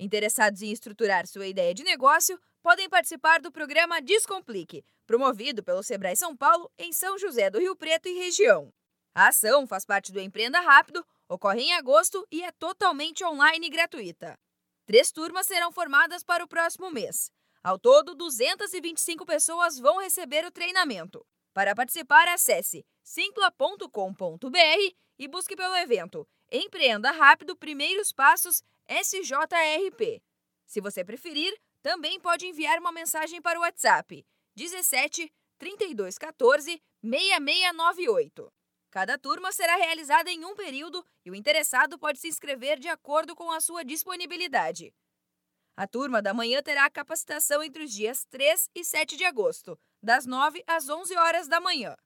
Interessados em estruturar sua ideia de negócio, podem participar do programa Descomplique, promovido pelo Sebrae São Paulo em São José do Rio Preto e região. A ação faz parte do Empreenda Rápido, ocorre em agosto e é totalmente online e gratuita. Três turmas serão formadas para o próximo mês. Ao todo, 225 pessoas vão receber o treinamento. Para participar, acesse simpla.com.br e busque pelo evento Empreenda Rápido Primeiros Passos SJRP. Se você preferir, também pode enviar uma mensagem para o WhatsApp 17 32 14 6698. Cada turma será realizada em um período e o interessado pode se inscrever de acordo com a sua disponibilidade. A turma da manhã terá capacitação entre os dias 3 e 7 de agosto, das 9 às 11 horas da manhã.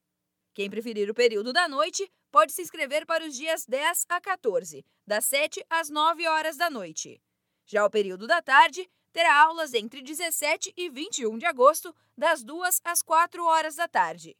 Quem preferir o período da noite pode se inscrever para os dias 10 a 14, das 7 às 9 horas da noite. Já o período da tarde terá aulas entre 17 e 21 de agosto, das 2 às 4 horas da tarde.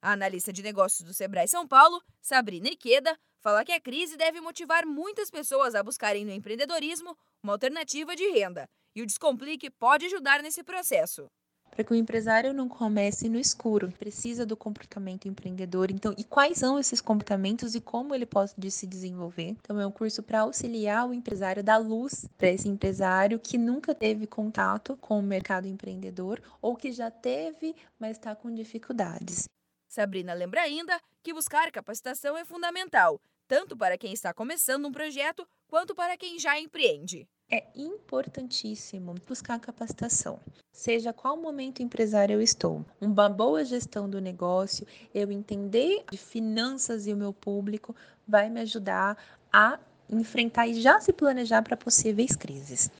A analista de negócios do Sebrae São Paulo, Sabrina Iqueda, fala que a crise deve motivar muitas pessoas a buscarem no empreendedorismo uma alternativa de renda, e o Descomplique pode ajudar nesse processo para que o empresário não comece no escuro. Precisa do comportamento empreendedor. Então, e quais são esses comportamentos e como ele pode se desenvolver? Então, é um curso para auxiliar o empresário dar luz para esse empresário que nunca teve contato com o mercado empreendedor ou que já teve, mas está com dificuldades. Sabrina lembra ainda que buscar capacitação é fundamental, tanto para quem está começando um projeto quanto para quem já empreende. É importantíssimo buscar capacitação. Seja qual momento empresário eu estou, uma boa gestão do negócio, eu entender de finanças e o meu público vai me ajudar a enfrentar e já se planejar para possíveis crises.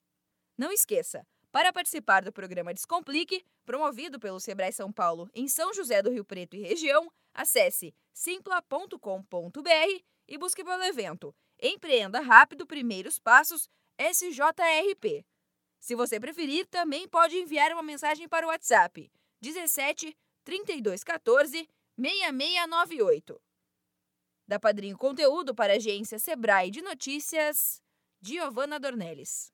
Não esqueça, para participar do programa Descomplique, promovido pelo Sebrae São Paulo em São José do Rio Preto e região, acesse simpla.com.br e busque pelo evento Empreenda Rápido Primeiros Passos SJRP. Se você preferir, também pode enviar uma mensagem para o WhatsApp 17 32 14 6698. Da Padrinho Conteúdo para a agência Sebrae de Notícias, Giovana Dornelles.